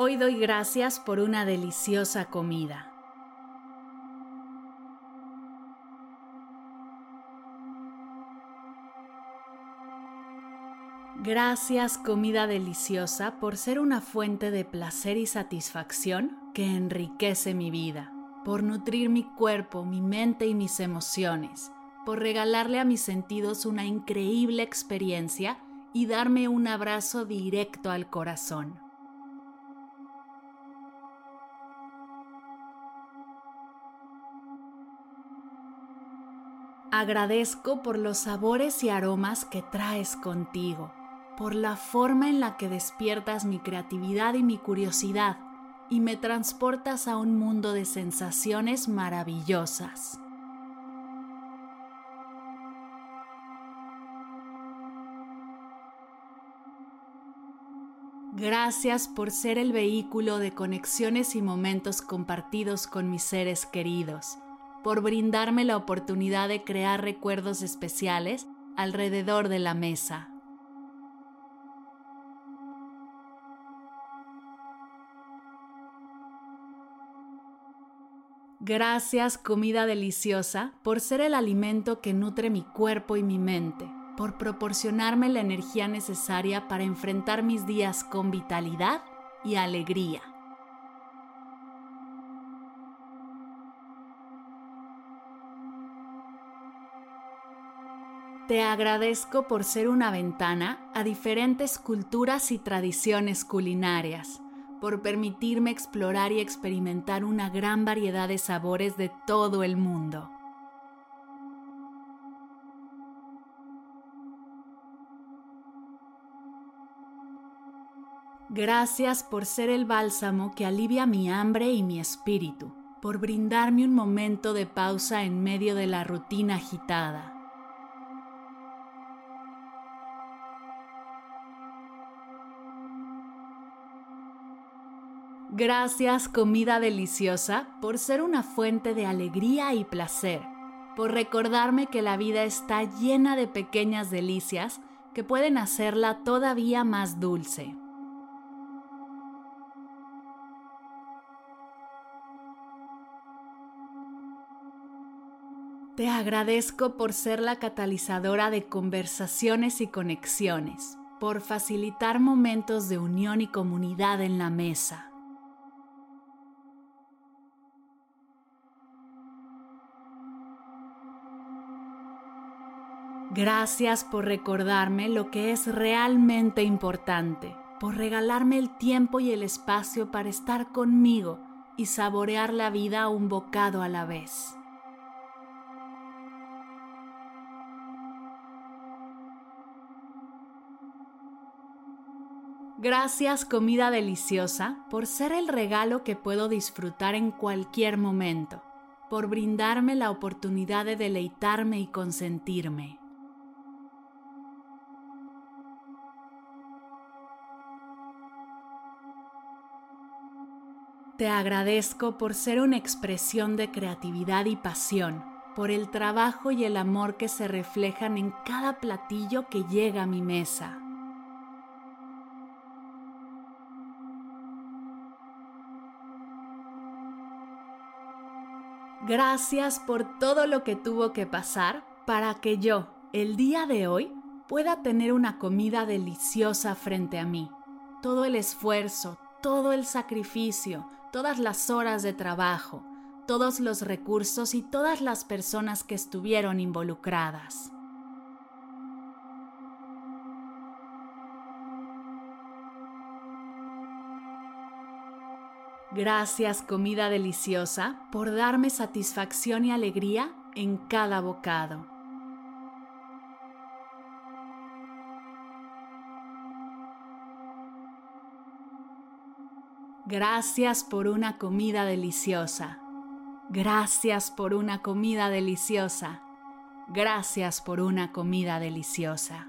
Hoy doy gracias por una deliciosa comida. Gracias comida deliciosa por ser una fuente de placer y satisfacción que enriquece mi vida, por nutrir mi cuerpo, mi mente y mis emociones, por regalarle a mis sentidos una increíble experiencia y darme un abrazo directo al corazón. Agradezco por los sabores y aromas que traes contigo, por la forma en la que despiertas mi creatividad y mi curiosidad y me transportas a un mundo de sensaciones maravillosas. Gracias por ser el vehículo de conexiones y momentos compartidos con mis seres queridos por brindarme la oportunidad de crear recuerdos especiales alrededor de la mesa. Gracias comida deliciosa por ser el alimento que nutre mi cuerpo y mi mente, por proporcionarme la energía necesaria para enfrentar mis días con vitalidad y alegría. Te agradezco por ser una ventana a diferentes culturas y tradiciones culinarias, por permitirme explorar y experimentar una gran variedad de sabores de todo el mundo. Gracias por ser el bálsamo que alivia mi hambre y mi espíritu, por brindarme un momento de pausa en medio de la rutina agitada. Gracias comida deliciosa por ser una fuente de alegría y placer, por recordarme que la vida está llena de pequeñas delicias que pueden hacerla todavía más dulce. Te agradezco por ser la catalizadora de conversaciones y conexiones, por facilitar momentos de unión y comunidad en la mesa. Gracias por recordarme lo que es realmente importante, por regalarme el tiempo y el espacio para estar conmigo y saborear la vida un bocado a la vez. Gracias comida deliciosa por ser el regalo que puedo disfrutar en cualquier momento, por brindarme la oportunidad de deleitarme y consentirme. Te agradezco por ser una expresión de creatividad y pasión, por el trabajo y el amor que se reflejan en cada platillo que llega a mi mesa. Gracias por todo lo que tuvo que pasar para que yo, el día de hoy, pueda tener una comida deliciosa frente a mí. Todo el esfuerzo, todo el sacrificio, todas las horas de trabajo, todos los recursos y todas las personas que estuvieron involucradas. Gracias comida deliciosa por darme satisfacción y alegría en cada bocado. Gracias por una comida deliciosa. Gracias por una comida deliciosa. Gracias por una comida deliciosa.